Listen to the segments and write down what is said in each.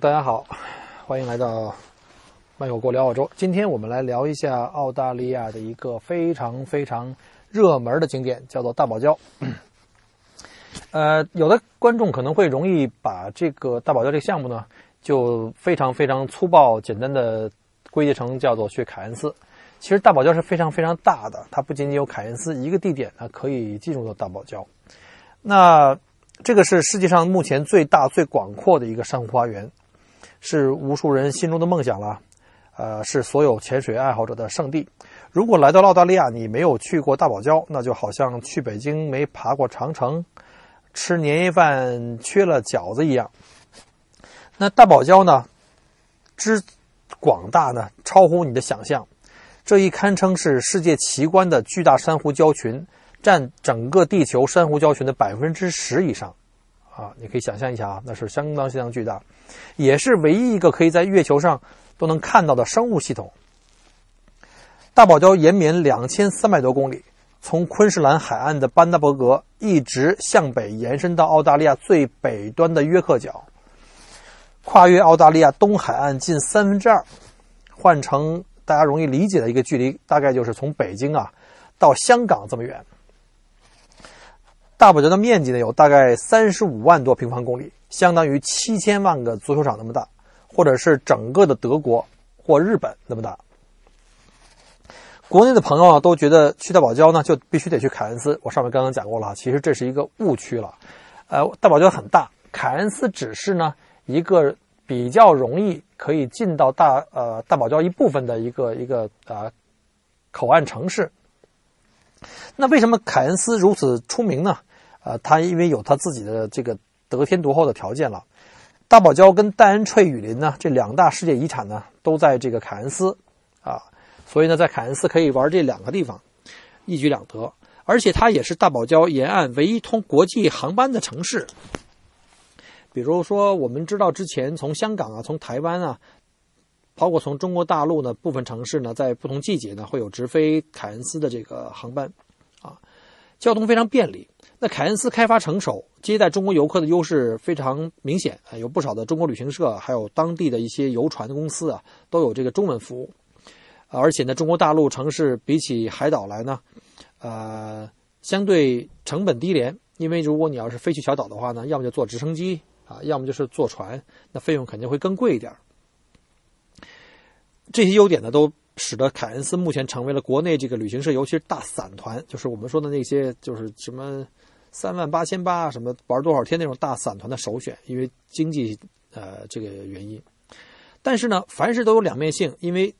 大家好，欢迎来到漫游过聊澳洲。今天我们来聊一下澳大利亚的一个非常非常热门的景点，叫做大堡礁。呃，有的观众可能会容易把这个大堡礁这个项目呢，就非常非常粗暴、简单的归结成叫做去凯恩斯。其实大堡礁是非常非常大的，它不仅仅有凯恩斯一个地点呢可以进入到大堡礁。那这个是世界上目前最大、最广阔的一个珊瑚花园，是无数人心中的梦想了。呃，是所有潜水爱好者的圣地。如果来到澳大利亚，你没有去过大堡礁，那就好像去北京没爬过长城，吃年夜饭缺了饺子一样。那大堡礁呢，之广大呢，超乎你的想象。这一堪称是世界奇观的巨大珊瑚礁群。占整个地球珊瑚礁群的百分之十以上，啊，你可以想象一下啊，那是相当相当巨大，也是唯一一个可以在月球上都能看到的生物系统。大堡礁延绵两千三百多公里，从昆士兰海岸的班达伯格一直向北延伸到澳大利亚最北端的约克角，跨越澳大利亚东海岸近三分之二，换成大家容易理解的一个距离，大概就是从北京啊到香港这么远。大堡礁的面积呢，有大概三十五万多平方公里，相当于七千万个足球场那么大，或者是整个的德国或日本那么大。国内的朋友啊，都觉得去大堡礁呢，就必须得去凯恩斯。我上面刚刚讲过了，其实这是一个误区了。呃，大堡礁很大，凯恩斯只是呢一个比较容易可以进到大呃大堡礁一部分的一个一个啊口岸城市。那为什么凯恩斯如此出名呢？呃，它因为有它自己的这个得天独厚的条件了。大堡礁跟戴恩翠雨林呢，这两大世界遗产呢，都在这个凯恩斯啊，所以呢，在凯恩斯可以玩这两个地方，一举两得。而且它也是大堡礁沿岸唯一通国际航班的城市。比如说，我们知道之前从香港啊，从台湾啊，包括从中国大陆呢部分城市呢，在不同季节呢会有直飞凯恩斯的这个航班啊，交通非常便利。那凯恩斯开发成熟，接待中国游客的优势非常明显啊，有不少的中国旅行社，还有当地的一些游船公司啊，都有这个中文服务。而且呢，中国大陆城市比起海岛来呢，呃，相对成本低廉，因为如果你要是飞去小岛的话呢，要么就坐直升机啊，要么就是坐船，那费用肯定会更贵一点。这些优点呢，都。使得凯恩斯目前成为了国内这个旅行社，尤其是大散团，就是我们说的那些，就是什么三万八千八，什么玩多少天那种大散团的首选，因为经济呃这个原因。但是呢，凡事都有两面性，因为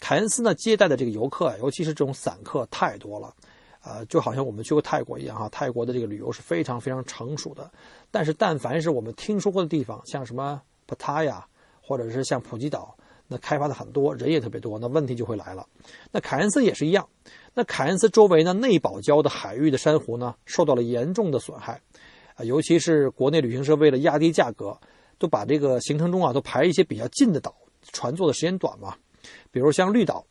凯恩斯呢接待的这个游客，尤其是这种散客太多了，啊，就好像我们去过泰国一样哈，泰国的这个旅游是非常非常成熟的。但是但凡是我们听说过的地方，像什么帕塔亚，或者是像普吉岛。那开发的很多人也特别多，那问题就会来了。那凯恩斯也是一样。那凯恩斯周围呢，内堡礁的海域的珊瑚呢，受到了严重的损害，啊，尤其是国内旅行社为了压低价格，都把这个行程中啊，都排一些比较近的岛，船坐的时间短嘛。比如像绿岛，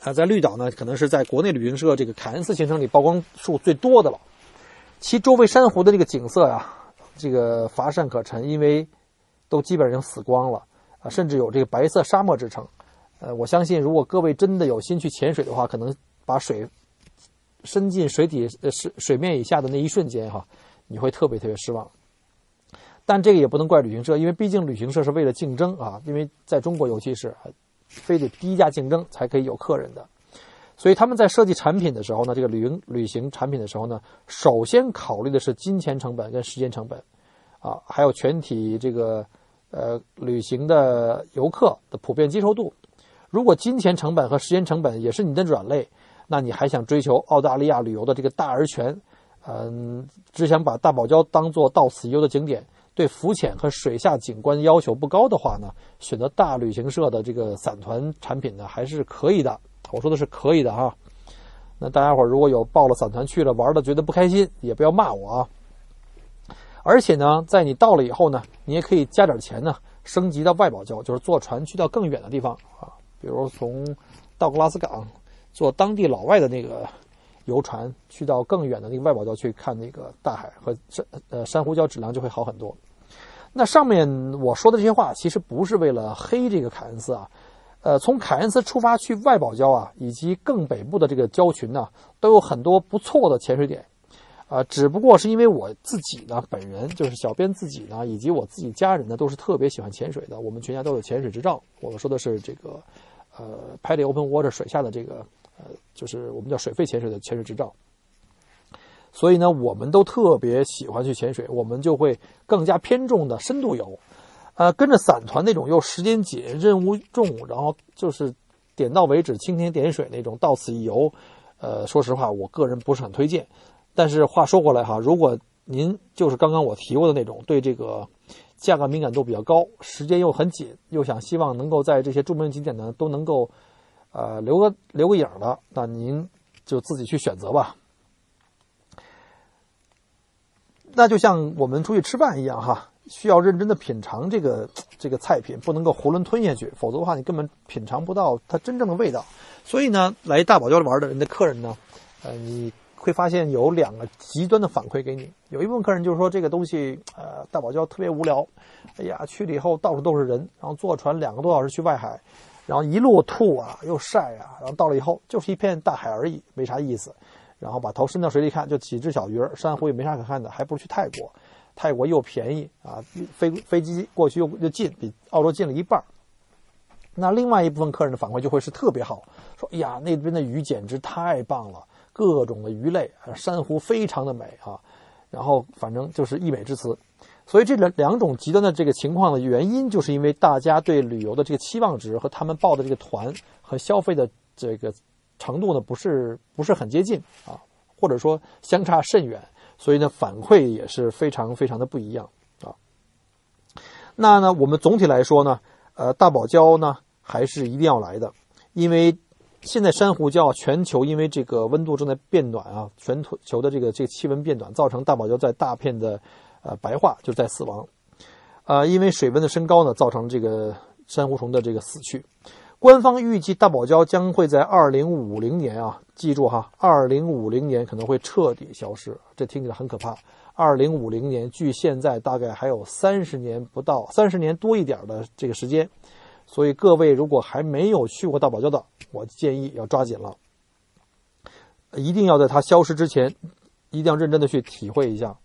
啊，在绿岛呢，可能是在国内旅行社这个凯恩斯行程里曝光数最多的了。其周围珊瑚的这个景色呀，这个乏善可陈，因为都基本上死光了。甚至有这个白色沙漠之称，呃，我相信如果各位真的有心去潜水的话，可能把水伸进水底呃水水面以下的那一瞬间哈，你会特别特别失望。但这个也不能怪旅行社，因为毕竟旅行社是为了竞争啊，因为在中国尤其是非得低价竞争才可以有客人的，所以他们在设计产品的时候呢，这个旅行旅行产品的时候呢，首先考虑的是金钱成本跟时间成本，啊，还有全体这个。呃，旅行的游客的普遍接受度，如果金钱成本和时间成本也是你的软肋，那你还想追求澳大利亚旅游的这个大而全，嗯，只想把大堡礁当做到此一游的景点，对浮潜和水下景观要求不高的话呢，选择大旅行社的这个散团产品呢，还是可以的。我说的是可以的哈。那大家伙如果有报了散团去了玩的觉得不开心，也不要骂我啊。而且呢，在你到了以后呢，你也可以加点钱呢，升级到外堡礁，就是坐船去到更远的地方啊，比如从道格拉斯港坐当地老外的那个游船去到更远的那个外堡礁去看那个大海和珊呃珊瑚礁质量就会好很多。那上面我说的这些话其实不是为了黑这个凯恩斯啊。呃，从凯恩斯出发去外堡礁啊，以及更北部的这个礁群呢，都有很多不错的潜水点，啊，只不过是因为我自己呢，本人就是小编自己呢，以及我自己家人呢，都是特别喜欢潜水的。我们全家都有潜水执照。我说的是这个，呃，Paddy Open Water 水下的这个，呃，就是我们叫水肺潜水的潜水执照。所以呢，我们都特别喜欢去潜水，我们就会更加偏重的深度游。呃，跟着散团那种又时间紧、任务重，然后就是点到为止、蜻蜓点水那种到此一游，呃，说实话，我个人不是很推荐。但是话说回来哈，如果您就是刚刚我提过的那种，对这个价格敏感度比较高，时间又很紧，又想希望能够在这些著名景点呢都能够呃留个留个影的，那您就自己去选择吧。那就像我们出去吃饭一样哈。需要认真的品尝这个 这个菜品，不能够囫囵吞下去，否则的话你根本品尝不到它真正的味道。所以呢，来大堡礁玩的人的客人呢，呃，你会发现有两个极端的反馈给你。有一部分客人就是说这个东西，呃，大堡礁特别无聊，哎呀，去了以后到处都是人，然后坐船两个多小时去外海，然后一路吐啊，又晒啊，然后到了以后就是一片大海而已，没啥意思。然后把头伸到水里看，就几只小鱼儿，珊瑚也没啥可看的，还不如去泰国。泰国又便宜啊，飞飞机过去又又近，比澳洲近了一半。那另外一部分客人的反馈就会是特别好，说：“哎呀，那边的鱼简直太棒了，各种的鱼类，珊瑚非常的美啊。”然后反正就是溢美之词。所以这两两种极端的这个情况的原因，就是因为大家对旅游的这个期望值和他们报的这个团和消费的这个程度呢，不是不是很接近啊，或者说相差甚远。所以呢，反馈也是非常非常的不一样啊。那呢，我们总体来说呢，呃，大堡礁呢还是一定要来的，因为现在珊瑚礁全球因为这个温度正在变暖啊，全球的这个这个气温变暖，造成大堡礁在大片的呃白化，就在死亡。啊，因为水温的升高呢，造成这个珊瑚虫的这个死去。官方预计大堡礁将会在二零五零年啊，记住哈，二零五零年可能会彻底消失，这听起来很可怕。二零五零年距现在大概还有三十年不到，三十年多一点的这个时间，所以各位如果还没有去过大堡礁的，我建议要抓紧了，一定要在它消失之前，一定要认真的去体会一下，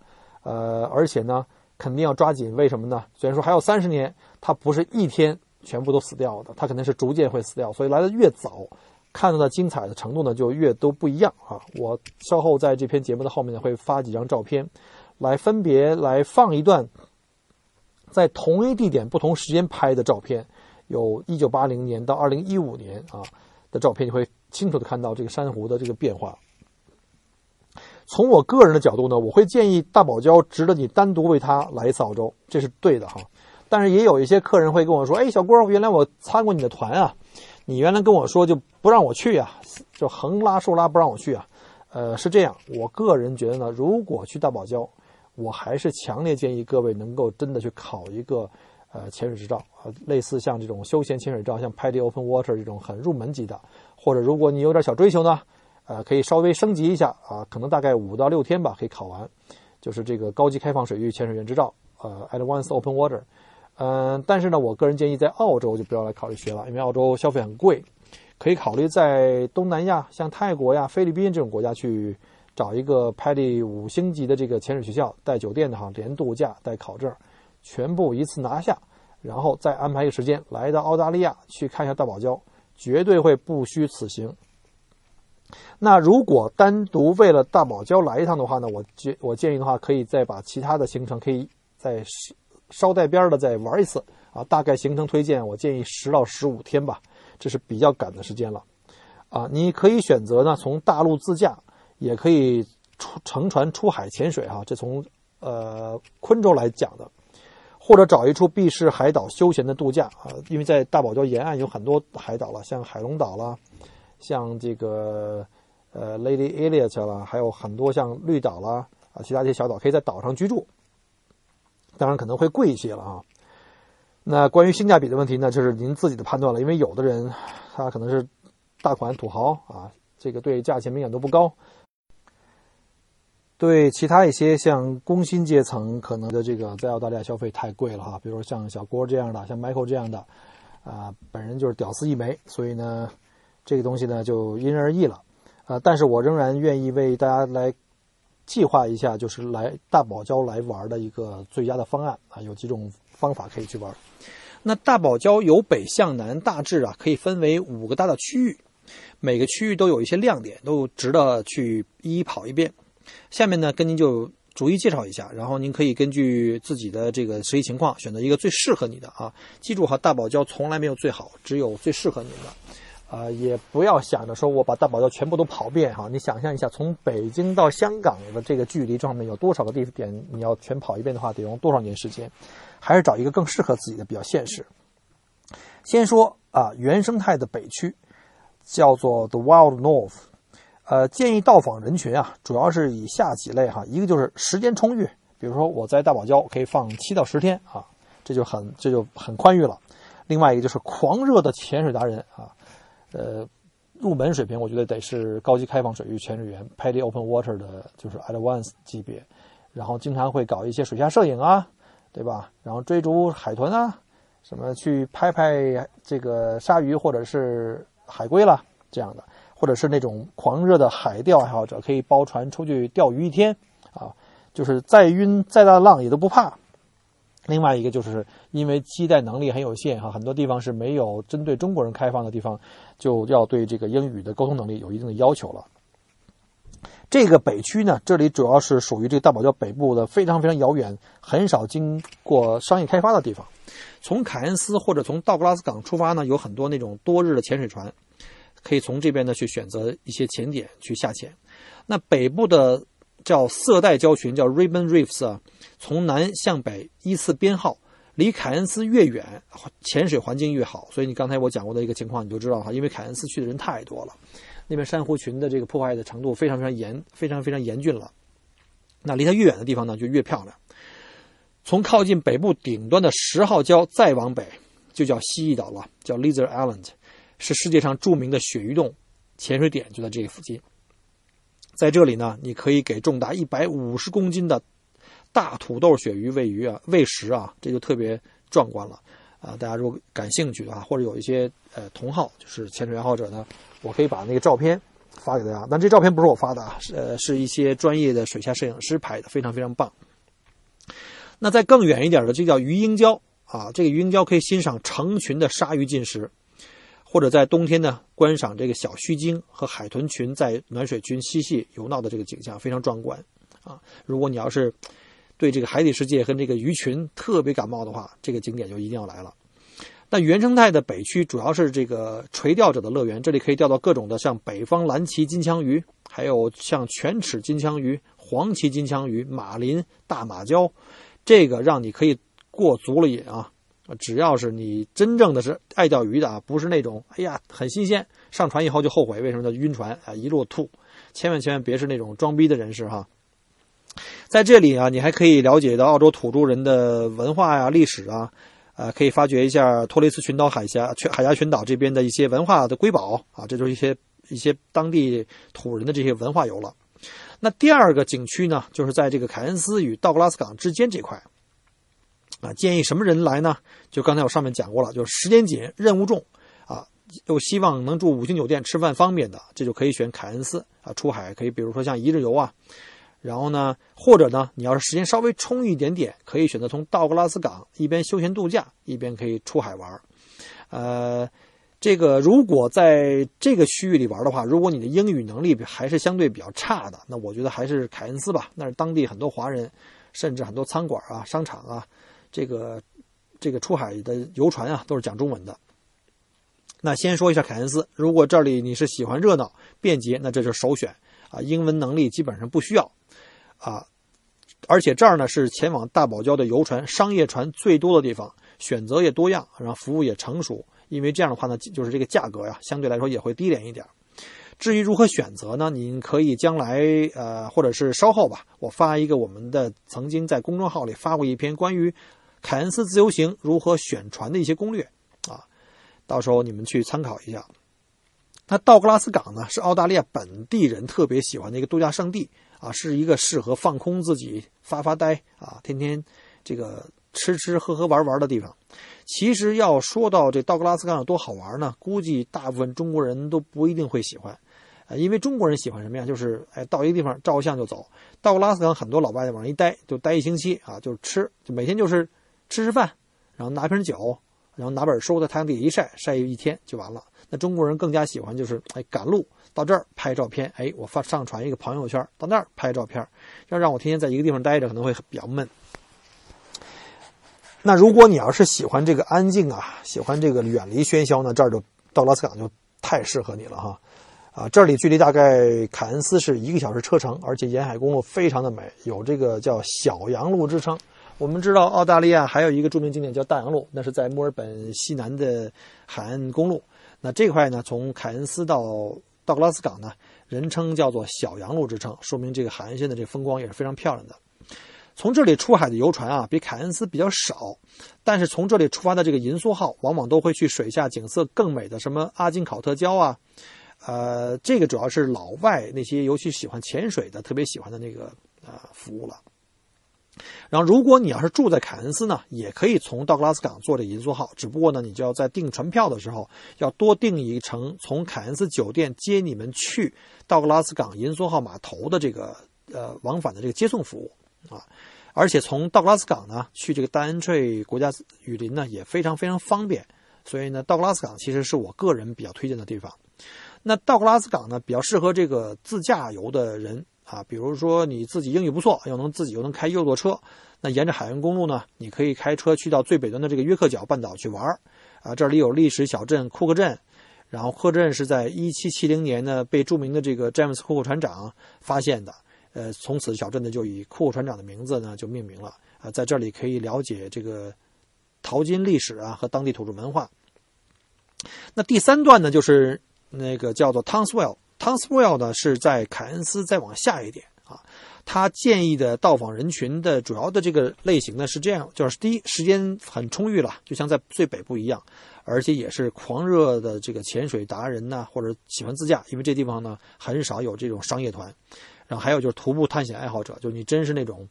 呃，而且呢，肯定要抓紧，为什么呢？虽然说还有三十年，它不是一天。全部都死掉的，它肯定是逐渐会死掉，所以来的越早，看到的精彩的程度呢就越都不一样啊！我稍后在这篇节目的后面会发几张照片，来分别来放一段，在同一地点不同时间拍的照片，有一九八零年到二零一五年啊的照片，你会清楚的看到这个珊瑚的这个变化。从我个人的角度呢，我会建议大堡礁值得你单独为它来一次澳洲，这是对的哈。但是也有一些客人会跟我说：“哎，小郭，原来我参过你的团啊，你原来跟我说就不让我去啊，就横拉竖拉不让我去啊。”呃，是这样，我个人觉得呢，如果去大堡礁，我还是强烈建议各位能够真的去考一个呃潜水执照啊，类似像这种休闲潜水照，像 Paddy Open Water 这种很入门级的，或者如果你有点小追求呢，呃，可以稍微升级一下啊，可能大概五到六天吧可以考完，就是这个高级开放水域潜水员执照，呃，Advanced Open Water。嗯，但是呢，我个人建议在澳洲就不要来考虑学了，因为澳洲消费很贵，可以考虑在东南亚，像泰国呀、菲律宾这种国家去找一个 PADI 五星级的这个潜水学校，带酒店的哈，连度假带考证，全部一次拿下，然后再安排一个时间来到澳大利亚去看一下大堡礁，绝对会不虚此行。那如果单独为了大堡礁来一趟的话呢，我建我建议的话，可以再把其他的行程可以再。捎带边的再玩一次啊，大概行程推荐，我建议十到十五天吧。这是比较赶的时间了。啊，你可以选择呢从大陆自驾，也可以出乘船出海潜水哈，这从呃昆州来讲的，或者找一处避世海岛休闲的度假啊，因为在大堡礁沿岸有很多海岛了，像海龙岛啦，像这个呃 Lady Elliot 啦，还有很多像绿岛啦啊，其他一些小岛可以在岛上居住，当然可能会贵一些了啊。那关于性价比的问题呢，就是您自己的判断了，因为有的人他可能是。大款土豪啊，这个对价钱敏感度不高。对其他一些像工薪阶层，可能的这个在澳大利亚消费太贵了哈。比如像小郭这样的，像 Michael 这样的，啊，本人就是屌丝一枚，所以呢，这个东西呢就因人而异了。啊，但是我仍然愿意为大家来计划一下，就是来大堡礁来玩的一个最佳的方案啊，有几种方法可以去玩。那大堡礁由北向南，大致啊可以分为五个大的区域。每个区域都有一些亮点，都值得去一一跑一遍。下面呢，跟您就逐一介绍一下，然后您可以根据自己的这个实际情况选择一个最适合你的啊。记住哈，大堡礁从来没有最好，只有最适合您的。啊，也不要想着说我把大堡礁全部都跑遍哈。你想象一下，从北京到香港的这个距离上面有多少个地点，你要全跑一遍的话，得用多少年时间？还是找一个更适合自己的比较现实。先说啊，原生态的北区。叫做 The Wild North，呃，建议到访人群啊，主要是以下几类哈，一个就是时间充裕，比如说我在大堡礁可以放七到十天啊，这就很这就很宽裕了。另外一个就是狂热的潜水达人啊，呃，入门水平我觉得得是高级开放水域潜水员 p a d y Open Water 的，就是 Advanced 级别，然后经常会搞一些水下摄影啊，对吧？然后追逐海豚啊，什么去拍拍这个鲨鱼或者是。海龟啦这样的，或者是那种狂热的海钓爱好者，可以包船出去钓鱼一天啊，就是再晕再大的浪也都不怕。另外一个就是因为接待能力很有限哈，很多地方是没有针对中国人开放的地方，就要对这个英语的沟通能力有一定的要求了。这个北区呢，这里主要是属于这个大堡礁北部的非常非常遥远、很少经过商业开发的地方。从凯恩斯或者从道格拉斯港出发呢，有很多那种多日的潜水船，可以从这边呢去选择一些潜点去下潜。那北部的叫色带礁群，叫 Ribbon Reefs 啊，从南向北依次编号，离凯恩斯越远，潜水环境越好。所以你刚才我讲过的一个情况，你就知道哈，因为凯恩斯去的人太多了，那边珊瑚群的这个破坏的程度非常非常严，非常非常严峻了。那离它越远的地方呢，就越漂亮。从靠近北部顶端的十号礁再往北，就叫蜥蜴岛了，叫 Lizard Island，是世界上著名的鳕鱼洞潜水点，就在这个附近。在这里呢，你可以给重达一百五十公斤的大土豆鳕鱼喂鱼啊，喂食啊，这就特别壮观了啊！大家如果感兴趣的话，或者有一些呃同好，就是潜水爱好者呢，我可以把那个照片发给大家。但这照片不是我发的啊，呃，是一些专业的水下摄影师拍的，非常非常棒。那在更远一点的，这叫鱼鹰礁啊。这个鱼鹰礁可以欣赏成群的鲨鱼进食，或者在冬天呢观赏这个小须鲸和海豚群在暖水群嬉戏游闹的这个景象，非常壮观啊。如果你要是对这个海底世界和这个鱼群特别感冒的话，这个景点就一定要来了。那原生态的北区主要是这个垂钓者的乐园，这里可以钓到各种的像北方蓝鳍金枪鱼，还有像犬齿金枪鱼、黄鳍金枪鱼、马林大马鲛。这个让你可以过足了瘾啊！只要是你真正的是爱钓鱼的啊，不是那种哎呀很新鲜，上船以后就后悔为什么叫晕船啊，一路吐，千万千万别是那种装逼的人士哈。在这里啊，你还可以了解到澳洲土著人的文化呀、历史啊，呃，可以发掘一下托雷斯群岛海峡、全海峡群岛这边的一些文化的瑰宝啊，这就是一些一些当地土人的这些文化游了。那第二个景区呢，就是在这个凯恩斯与道格拉斯港之间这块，啊，建议什么人来呢？就刚才我上面讲过了，就是时间紧、任务重，啊，又希望能住五星酒店、吃饭方便的，这就可以选凯恩斯啊。出海可以，比如说像一日游啊，然后呢，或者呢，你要是时间稍微充裕一点点，可以选择从道格拉斯港一边休闲度假，一边可以出海玩，呃。这个如果在这个区域里玩的话，如果你的英语能力还是相对比较差的，那我觉得还是凯恩斯吧。那是当地很多华人，甚至很多餐馆啊、商场啊，这个这个出海的游船啊，都是讲中文的。那先说一下凯恩斯，如果这里你是喜欢热闹、便捷，那这就是首选啊。英文能力基本上不需要啊，而且这儿呢是前往大堡礁的游船、商业船最多的地方，选择也多样，然后服务也成熟。因为这样的话呢，就是这个价格呀，相对来说也会低廉一点。至于如何选择呢？您可以将来呃，或者是稍后吧，我发一个我们的曾经在公众号里发过一篇关于凯恩斯自由行如何选船的一些攻略啊，到时候你们去参考一下。那道格拉斯港呢，是澳大利亚本地人特别喜欢的一个度假胜地啊，是一个适合放空自己、发发呆啊，天天这个吃吃喝喝玩玩的地方。其实要说到这道格拉斯港有多好玩呢，估计大部分中国人都不一定会喜欢。呃，因为中国人喜欢什么呀？就是哎，到一个地方照个相就走。道格拉斯港很多老外往那一待就待一星期啊，就是吃，就每天就是吃吃饭，然后拿瓶酒，然后拿本书在太阳底下一晒，晒一天就完了。那中国人更加喜欢就是哎赶路到这儿拍照片，哎我发上传一个朋友圈，到那儿拍照片，要让我天天在一个地方待着可能会比较闷。那如果你要是喜欢这个安静啊，喜欢这个远离喧嚣呢，这儿就到拉斯港就太适合你了哈。啊，这里距离大概凯恩斯是一个小时车程，而且沿海公路非常的美，有这个叫小洋路之称。我们知道澳大利亚还有一个著名景点叫大洋路，那是在墨尔本西南的海岸公路。那这块呢，从凯恩斯到道格拉斯港呢，人称叫做小洋路之称，说明这个海岸线的这个风光也是非常漂亮的。从这里出海的游船啊，比凯恩斯比较少，但是从这里出发的这个银梭号，往往都会去水下景色更美的什么阿金考特礁啊。呃，这个主要是老外那些尤其喜欢潜水的特别喜欢的那个呃服务了。然后，如果你要是住在凯恩斯呢，也可以从道格拉斯港坐这银梭号，只不过呢，你就要在订船票的时候要多订一程从凯恩斯酒店接你们去道格拉斯港银梭号码头的这个呃往返的这个接送服务啊。而且从道格拉斯港呢去这个丹恩翠国家雨林呢也非常非常方便，所以呢，道格拉斯港其实是我个人比较推荐的地方。那道格拉斯港呢，比较适合这个自驾游的人啊，比如说你自己英语不错，又能自己又能开右舵车，那沿着海岸公路呢，你可以开车去到最北端的这个约克角半岛去玩啊。这里有历史小镇库克镇，然后库克镇是在1770年呢被著名的这个詹姆斯库克船长发现的，呃，从此小镇呢就以库克船长的名字呢就命名了啊。在这里可以了解这个淘金历史啊和当地土著文化。那第三段呢就是。那个叫做 Townsville，Townsville 呢是在凯恩斯再往下一点啊。他建议的到访人群的主要的这个类型呢是这样，就是第一时间很充裕了，就像在最北部一样，而且也是狂热的这个潜水达人呐，或者喜欢自驾，因为这地方呢很少有这种商业团。然后还有就是徒步探险爱好者，就是你真是那种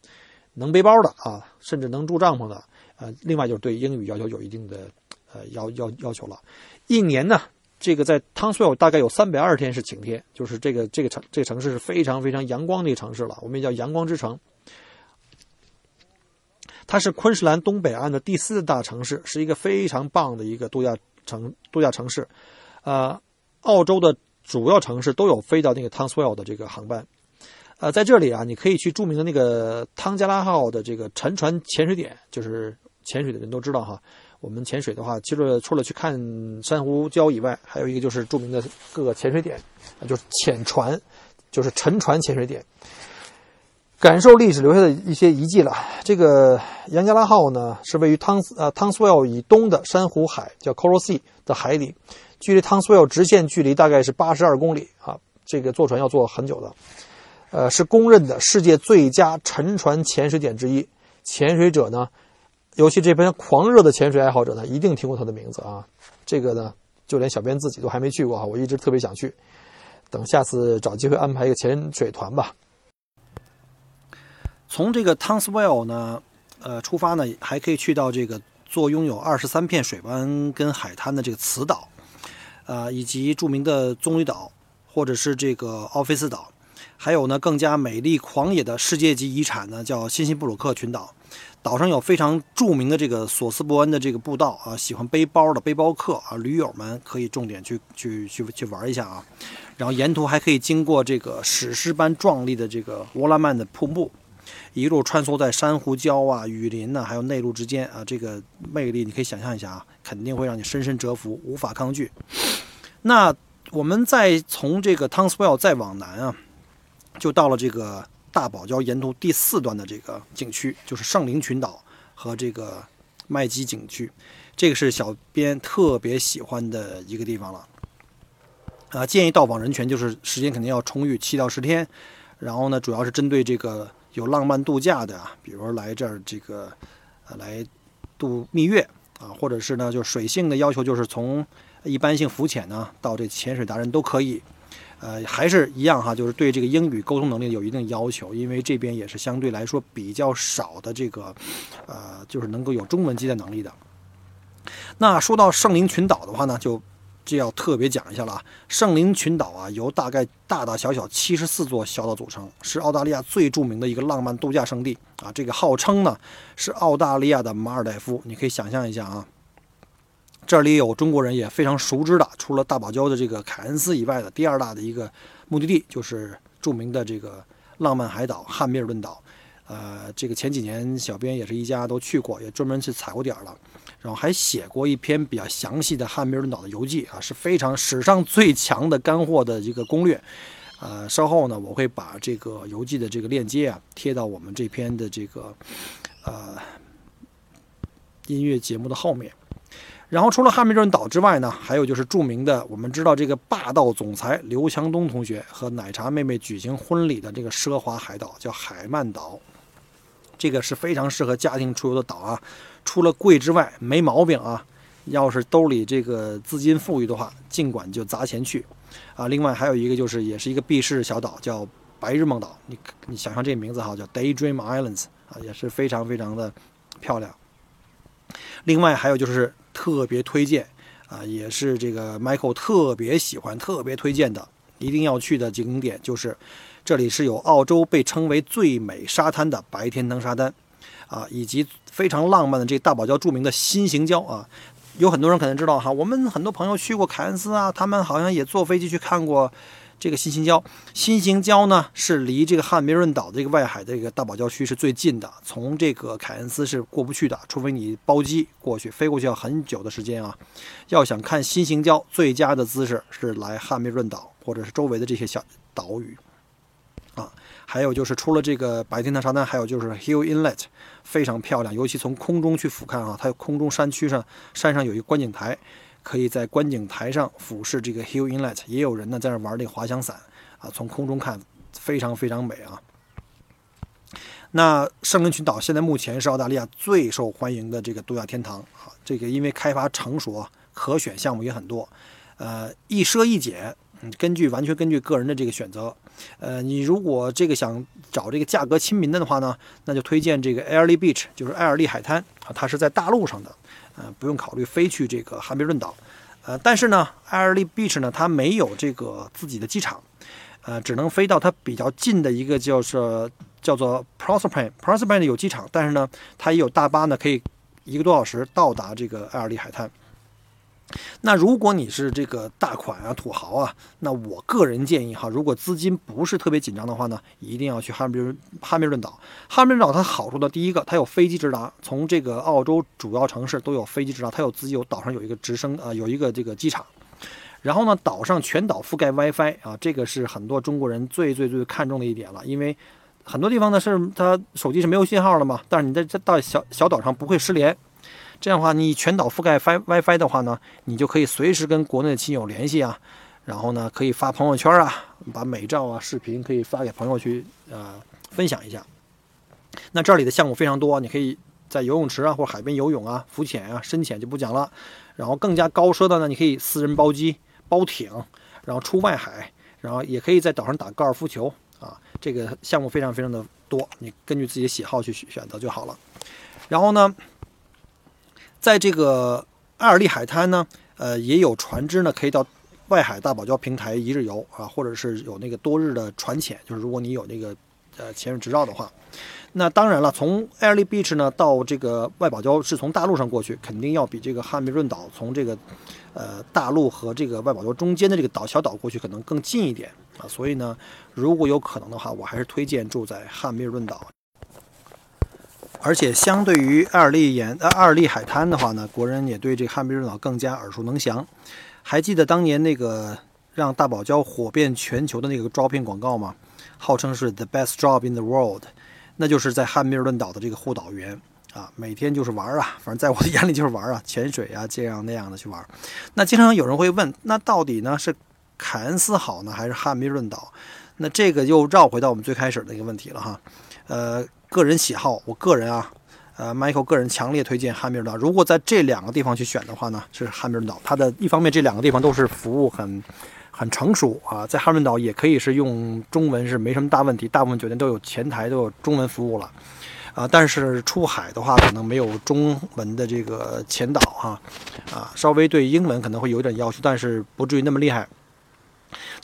能背包的啊，甚至能住帐篷的。呃，另外就是对英语要求有一定的呃要要要求了，一年呢。这个在汤斯维尔大概有三百二十天是晴天，就是这个这个城这个城市是非常非常阳光的一个城市了，我们也叫阳光之城。它是昆士兰东北岸的第四大城市，是一个非常棒的一个度假城度假城市。呃，澳洲的主要城市都有飞到那个汤斯维尔的这个航班。呃，在这里啊，你可以去著名的那个汤加拉号的这个沉船潜水点，就是潜水的人都知道哈。我们潜水的话，其实除了去看珊瑚礁以外，还有一个就是著名的各个潜水点，啊，就是潜船，就是沉船潜水点，感受历史留下的一些遗迹了。这个杨加拉号呢，是位于汤斯呃汤斯维尔以东的珊瑚海，叫 Coral Sea 的海里，距离汤斯维尔直线距离大概是八十二公里啊。这个坐船要坐很久的，呃，是公认的世界最佳沉船潜水点之一。潜水者呢？尤其这边狂热的潜水爱好者呢，一定听过他的名字啊。这个呢，就连小编自己都还没去过啊，我一直特别想去。等下次找机会安排一个潜水团吧。从这个 Townsville 呢，呃，出发呢，还可以去到这个座拥有二十三片水湾跟海滩的这个磁岛，呃，以及著名的棕榈岛，或者是这个奥菲斯岛，还有呢更加美丽狂野的世界级遗产呢，叫辛辛布鲁克群岛。岛上有非常著名的这个索斯伯恩的这个步道啊，喜欢背包的背包客啊，驴友们可以重点去去去去玩一下啊。然后沿途还可以经过这个史诗般壮丽的这个沃拉曼的瀑布，一路穿梭在珊瑚礁啊、雨林呐，还有内陆之间啊，这个魅力你可以想象一下啊，肯定会让你深深折服，无法抗拒。那我们再从这个 Townsville 再往南啊，就到了这个大堡礁沿途第四段的这个景区，就是圣灵群岛和这个麦基景区，这个是小编特别喜欢的一个地方了。啊，建议到访人群就是时间肯定要充裕，七到十天。然后呢，主要是针对这个有浪漫度假的啊，比如来这儿这个呃来度蜜月啊，或者是呢就水性的要求，就是从一般性浮潜呢到这潜水达人都可以。呃，还是一样哈，就是对这个英语沟通能力有一定要求，因为这边也是相对来说比较少的这个呃，就是能够有中文机的能力的。那说到圣灵群岛的话呢，就。这要特别讲一下了！圣灵群岛啊，由大概大大小小七十四座小岛组成，是澳大利亚最著名的一个浪漫度假胜地啊！这个号称呢是澳大利亚的马尔代夫，你可以想象一下啊。这里有中国人也非常熟知的，除了大堡礁的这个凯恩斯以外的第二大的一个目的地，就是著名的这个浪漫海岛汉密尔顿岛。呃，这个前几年小编也是一家都去过，也专门去踩过点了。然后还写过一篇比较详细的汉密尔顿岛的游记啊，是非常史上最强的干货的一个攻略。呃，稍后呢，我会把这个游记的这个链接啊贴到我们这篇的这个呃音乐节目的后面。然后除了汉密尔顿岛之外呢，还有就是著名的我们知道这个霸道总裁刘强东同学和奶茶妹妹举行婚礼的这个奢华海岛，叫海曼岛。这个是非常适合家庭出游的岛啊。除了贵之外，没毛病啊！要是兜里这个资金富裕的话，尽管就砸钱去啊！另外还有一个就是，也是一个避世小岛，叫白日梦岛。你你想象这名字哈，叫 Daydream Islands 啊，也是非常非常的漂亮。另外还有就是特别推荐啊，也是这个 Michael 特别喜欢、特别推荐的，一定要去的景点就是，这里是有澳洲被称为最美沙滩的白天堂沙滩。啊，以及非常浪漫的这大堡礁著名的新型礁啊，有很多人可能知道哈，我们很多朋友去过凯恩斯啊，他们好像也坐飞机去看过这个心形礁。心形礁呢是离这个汉密尔顿岛这个外海的一个大堡礁区是最近的，从这个凯恩斯是过不去的，除非你包机过去，飞过去要很久的时间啊。要想看心形礁，最佳的姿势是来汉密尔顿岛或者是周围的这些小岛屿。啊，还有就是除了这个白天的沙滩，还有就是 Hill Inlet，非常漂亮。尤其从空中去俯瞰啊，它有空中山区上山上有一个观景台，可以在观景台上俯视这个 Hill Inlet。也有人呢在那玩那个滑翔伞啊，从空中看非常非常美啊。那圣灵群岛现在目前是澳大利亚最受欢迎的这个度假天堂啊，这个因为开发成熟啊，可选项目也很多，呃，一奢一俭。嗯，根据完全根据个人的这个选择，呃，你如果这个想找这个价格亲民的的话呢，那就推荐这个 Airlie Beach，就是艾尔利海滩啊，它是在大陆上的，呃，不用考虑飞去这个汉密尔顿岛，呃，但是呢，艾尔利 Beach 呢，它没有这个自己的机场，呃，只能飞到它比较近的一个叫做叫做 Proserpine，Proserpine 有机场，但是呢，它也有大巴呢，可以一个多小时到达这个艾尔利海滩。那如果你是这个大款啊、土豪啊，那我个人建议哈，如果资金不是特别紧张的话呢，一定要去哈密尔汉密尔顿岛。哈密尔顿岛它好处的第一个，它有飞机直达，从这个澳洲主要城市都有飞机直达，它有自己有岛上有一个直升啊，有一个这个机场。然后呢，岛上全岛覆盖 WiFi 啊，这个是很多中国人最最最看重的一点了，因为很多地方呢是它手机是没有信号的嘛，但是你在这到小小岛上不会失联。这样的话，你全岛覆盖 WiFi 的话呢，你就可以随时跟国内的亲友联系啊，然后呢，可以发朋友圈啊，把美照啊、视频可以发给朋友去呃分享一下。那这里的项目非常多，你可以在游泳池啊或者海边游泳啊、浮潜啊、深潜就不讲了。然后更加高奢的呢，你可以私人包机、包艇，然后出外海，然后也可以在岛上打高尔夫球啊。这个项目非常非常的多，你根据自己的喜好去选择就好了。然后呢？在这个艾尔利海滩呢，呃，也有船只呢，可以到外海大堡礁平台一日游啊，或者是有那个多日的船潜，就是如果你有那个呃潜水执照的话。那当然了，从艾尔利 beach 呢到这个外堡礁是从大陆上过去，肯定要比这个汉密尔顿岛从这个呃大陆和这个外堡礁中间的这个岛小岛过去可能更近一点啊。所以呢，如果有可能的话，我还是推荐住在汉密尔顿岛。而且相对于艾尔利沿呃艾尔利海滩的话呢，国人也对这个汉密尔顿岛更加耳熟能详。还记得当年那个让大堡礁火遍全球的那个招聘广告吗？号称是 the best job in the world，那就是在汉密尔顿岛的这个护岛员啊，每天就是玩啊，反正在我的眼里就是玩啊，潜水啊，这样那样的去玩。那经常有人会问，那到底呢是凯恩斯好呢，还是汉密尔顿岛？那这个又绕回到我们最开始的一个问题了哈。呃，个人喜好，我个人啊，呃，Michael 个人强烈推荐汉密尔顿岛。如果在这两个地方去选的话呢，是汉密尔顿岛。它的一方面，这两个地方都是服务很。很成熟啊，在哈伦岛也可以是用中文是没什么大问题，大部分酒店都有前台都有中文服务了，啊，但是出海的话可能没有中文的这个前导哈，啊，稍微对英文可能会有点要求，但是不至于那么厉害。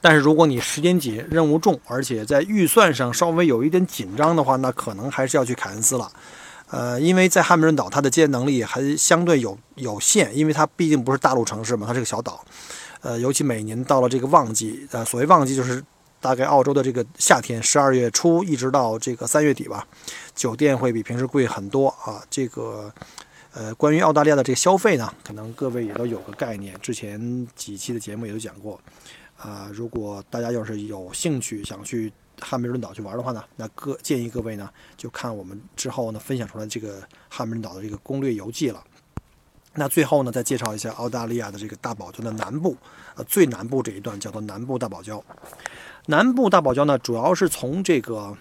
但是如果你时间紧、任务重，而且在预算上稍微有一点紧张的话，那可能还是要去凯恩斯了，呃，因为在汉密尔顿岛它的接待能力还相对有有限，因为它毕竟不是大陆城市嘛，它是个小岛。呃，尤其每年到了这个旺季，呃，所谓旺季就是大概澳洲的这个夏天，十二月初一直到这个三月底吧，酒店会比平时贵很多啊。这个，呃，关于澳大利亚的这个消费呢，可能各位也都有个概念，之前几期的节目也都讲过。啊，如果大家要是有兴趣想去汉密尔顿岛去玩的话呢，那各建议各位呢，就看我们之后呢分享出来这个汉密尔顿岛的这个攻略游记了。那最后呢，再介绍一下澳大利亚的这个大堡礁的南部，呃，最南部这一段叫做南部大堡礁。南部大堡礁呢，主要是从这个，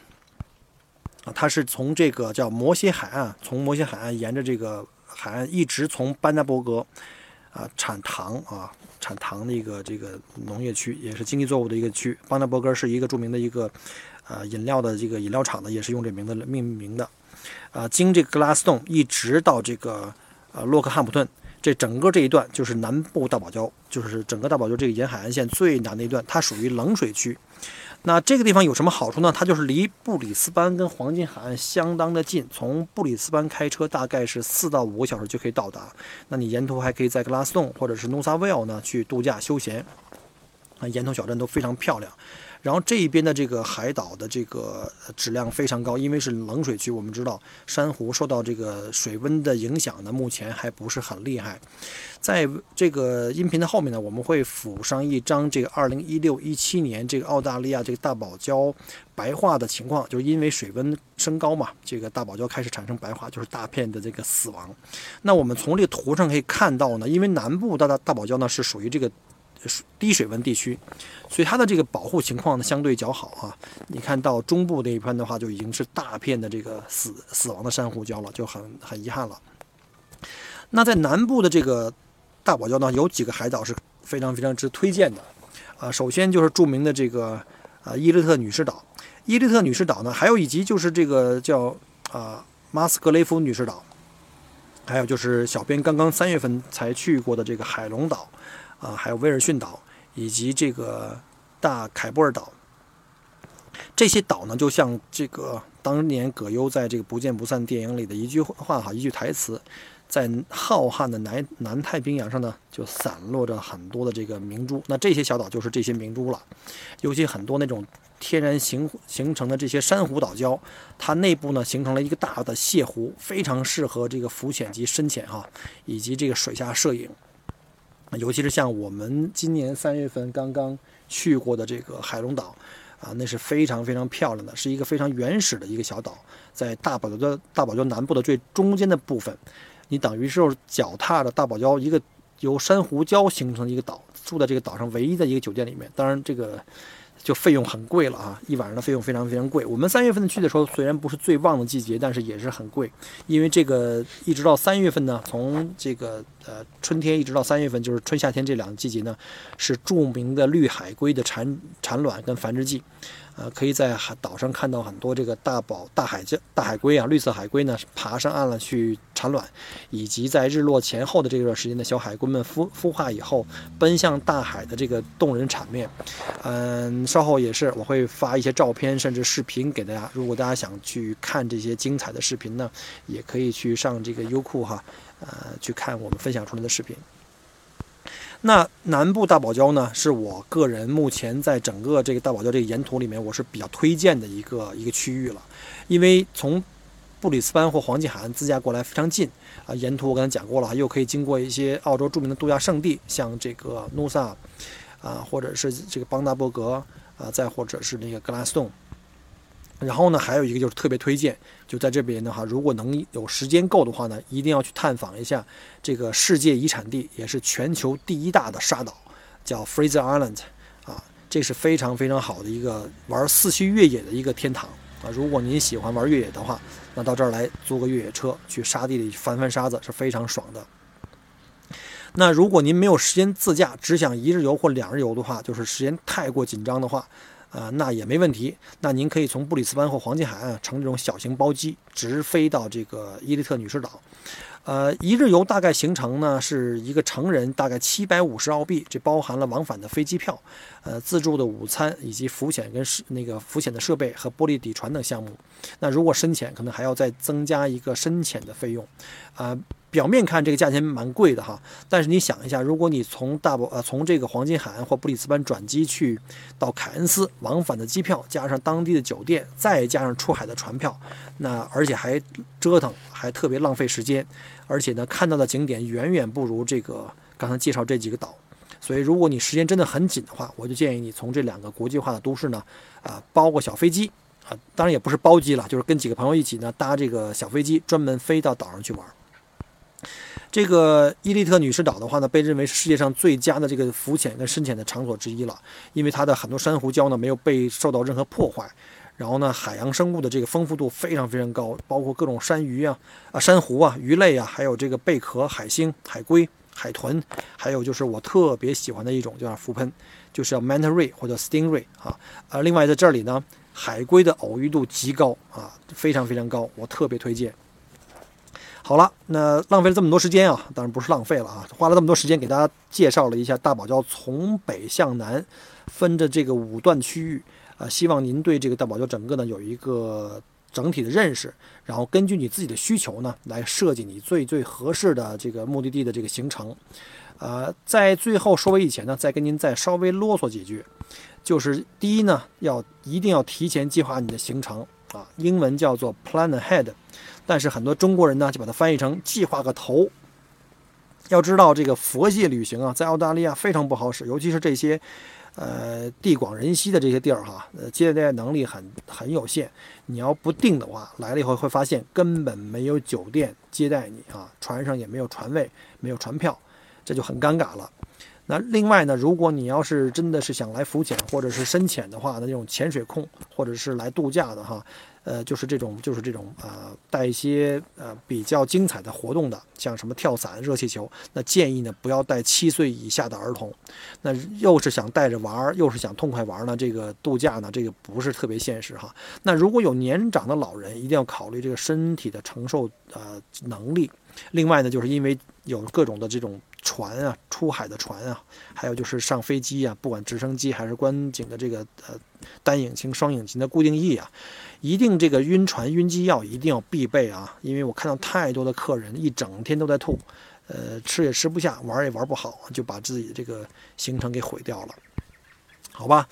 啊，它是从这个叫摩西海岸，从摩西海岸沿着这个海岸一直从班纳伯格，啊，产糖啊，产糖的一个这个农业区，也是经济作物的一个区。邦德伯格是一个著名的一个，呃，饮料的这个饮料厂呢，也是用这名字命名的。啊，经这个格拉斯洞一直到这个。呃，洛克汉普顿这整个这一段就是南部大堡礁，就是整个大堡礁这个沿海岸线最南的一段，它属于冷水区。那这个地方有什么好处呢？它就是离布里斯班跟黄金海岸相当的近，从布里斯班开车大概是四到五个小时就可以到达。那你沿途还可以在格拉斯顿或者是努萨维尔呢去度假休闲，啊，沿途小镇都非常漂亮。然后这一边的这个海岛的这个质量非常高，因为是冷水区，我们知道珊瑚受到这个水温的影响呢，目前还不是很厉害。在这个音频的后面呢，我们会附上一张这个2016-17年这个澳大利亚这个大堡礁白化的情况，就是因为水温升高嘛，这个大堡礁开始产生白化，就是大片的这个死亡。那我们从这个图上可以看到呢，因为南部大大大堡礁呢是属于这个。低水温地区，所以它的这个保护情况呢相对较好啊。你看到中部那一片的话，就已经是大片的这个死死亡的珊瑚礁了，就很很遗憾了。那在南部的这个大堡礁呢，有几个海岛是非常非常之推荐的啊。首先就是著名的这个啊伊利特女士岛，伊利特女士岛呢，还有以及就是这个叫啊马斯格雷夫女士岛，还有就是小编刚刚三月份才去过的这个海龙岛。啊，还有威尔逊岛以及这个大凯布尔岛，这些岛呢，就像这个当年葛优在这个《不见不散》电影里的一句话哈，一句台词，在浩瀚的南南太平洋上呢，就散落着很多的这个明珠。那这些小岛就是这些明珠了，尤其很多那种天然形形成的这些珊瑚岛礁，它内部呢形成了一个大的泻湖，非常适合这个浮潜及深潜哈，以及这个水下摄影。尤其是像我们今年三月份刚刚去过的这个海龙岛，啊，那是非常非常漂亮的，是一个非常原始的一个小岛，在大堡礁的大堡礁南部的最中间的部分，你等于是脚踏着大堡礁一个由珊瑚礁形成的一个岛，住在这个岛上唯一的一个酒店里面。当然这个。就费用很贵了啊，一晚上的费用非常非常贵。我们三月份去的时候，虽然不是最旺的季节，但是也是很贵，因为这个一直到三月份呢，从这个呃春天一直到三月份，就是春夏天这两个季节呢，是著名的绿海龟的产产卵跟繁殖季。呃，可以在海岛上看到很多这个大宝大海、大海龟啊，绿色海龟呢爬上岸了去产卵，以及在日落前后的这段时间的小海龟们孵孵化以后，奔向大海的这个动人场面。嗯，稍后也是我会发一些照片甚至视频给大家，如果大家想去看这些精彩的视频呢，也可以去上这个优酷哈，呃，去看我们分享出来的视频。那南部大堡礁呢，是我个人目前在整个这个大堡礁这个沿途里面，我是比较推荐的一个一个区域了，因为从布里斯班或黄金海岸自驾过来非常近啊。沿途我刚才讲过了，又可以经过一些澳洲著名的度假胜地，像这个努萨啊，或者是这个邦达伯格啊，再或者是那个格拉斯顿。然后呢，还有一个就是特别推荐，就在这边的话，如果能有时间够的话呢，一定要去探访一下这个世界遗产地，也是全球第一大的沙岛，叫 Fraser Island，啊，这是非常非常好的一个玩四驱越野的一个天堂啊。如果您喜欢玩越野的话，那到这儿来租个越野车去沙地里翻翻沙子是非常爽的。那如果您没有时间自驾，只想一日游或两日游的话，就是时间太过紧张的话。啊，那也没问题。那您可以从布里斯班或黄金海岸乘这种小型包机直飞到这个伊利特女士岛。呃，一日游大概行程呢是一个成人大概七百五十澳币，这包含了往返的飞机票、呃自助的午餐以及浮潜跟那个浮潜的设备和玻璃底船等项目。那如果深潜，可能还要再增加一个深潜的费用。啊。表面看这个价钱蛮贵的哈，但是你想一下，如果你从大堡呃从这个黄金海岸或布里斯班转机去到凯恩斯，往返的机票加上当地的酒店，再加上出海的船票，那而且还折腾，还特别浪费时间，而且呢看到的景点远远不如这个刚才介绍这几个岛，所以如果你时间真的很紧的话，我就建议你从这两个国际化的都市呢，啊包个小飞机啊，当然也不是包机了，就是跟几个朋友一起呢搭这个小飞机，专门飞到岛上去玩。这个伊利特女士岛的话呢，被认为是世界上最佳的这个浮潜跟深潜的场所之一了，因为它的很多珊瑚礁呢没有被受到任何破坏，然后呢海洋生物的这个丰富度非常非常高，包括各种山鱼啊、啊珊瑚啊、鱼类啊，还有这个贝壳、海星、海龟、海豚，还有就是我特别喜欢的一种叫浮喷，就是叫 manta ray 或者 stingray 啊，呃，另外在这里呢，海龟的偶遇度极高啊，非常非常高，我特别推荐。好了，那浪费了这么多时间啊，当然不是浪费了啊，花了这么多时间给大家介绍了一下大堡礁从北向南分的这个五段区域啊，希望您对这个大堡礁整个呢有一个整体的认识，然后根据你自己的需求呢来设计你最最合适的这个目的地的这个行程。呃，在最后收尾以前呢，再跟您再稍微啰嗦几句，就是第一呢，要一定要提前计划你的行程啊，英文叫做 plan ahead。但是很多中国人呢，就把它翻译成计划个头。要知道，这个佛系旅行啊，在澳大利亚非常不好使，尤其是这些，呃，地广人稀的这些地儿哈，接待能力很很有限。你要不定的话，来了以后会发现根本没有酒店接待你啊，船上也没有船位，没有船票，这就很尴尬了。那另外呢，如果你要是真的是想来浮潜或者是深潜的话，那种潜水控或者是来度假的哈。呃，就是这种，就是这种，呃，带一些呃比较精彩的活动的，像什么跳伞、热气球，那建议呢不要带七岁以下的儿童。那又是想带着玩儿，又是想痛快玩呢，这个度假呢，这个不是特别现实哈。那如果有年长的老人，一定要考虑这个身体的承受呃能力。另外呢，就是因为有各种的这种船啊，出海的船啊，还有就是上飞机啊，不管直升机还是观景的这个呃单引擎、双引擎的固定翼啊。一定这个晕船晕机药一定要必备啊！因为我看到太多的客人一整天都在吐，呃，吃也吃不下，玩也玩不好，就把自己这个行程给毁掉了。好吧，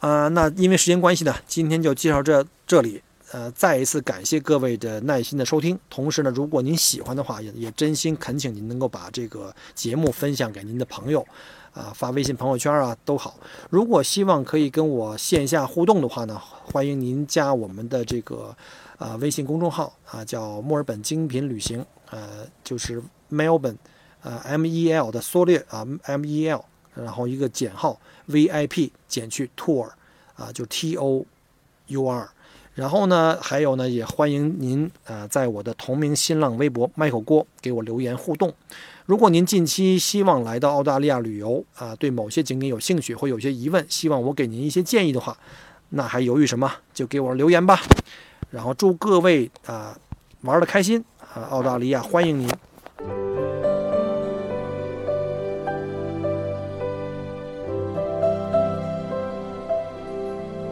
啊，那因为时间关系呢，今天就介绍这这里。呃，再一次感谢各位的耐心的收听。同时呢，如果您喜欢的话，也也真心恳请您能够把这个节目分享给您的朋友。啊，发微信朋友圈啊都好。如果希望可以跟我线下互动的话呢，欢迎您加我们的这个啊微信公众号啊，叫墨尔本精品旅行，呃，就是 Melbourne，呃 M E L 的缩略啊 M E L，然后一个减号 V I P 减去 Tour，啊就 T O U R。然后呢，还有呢，也欢迎您呃在我的同名新浪微博麦口锅给我留言互动。如果您近期希望来到澳大利亚旅游啊，对某些景点有兴趣或有些疑问，希望我给您一些建议的话，那还犹豫什么？就给我留言吧。然后祝各位啊玩的开心啊！澳大利亚欢迎您。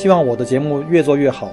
希望我的节目越做越好。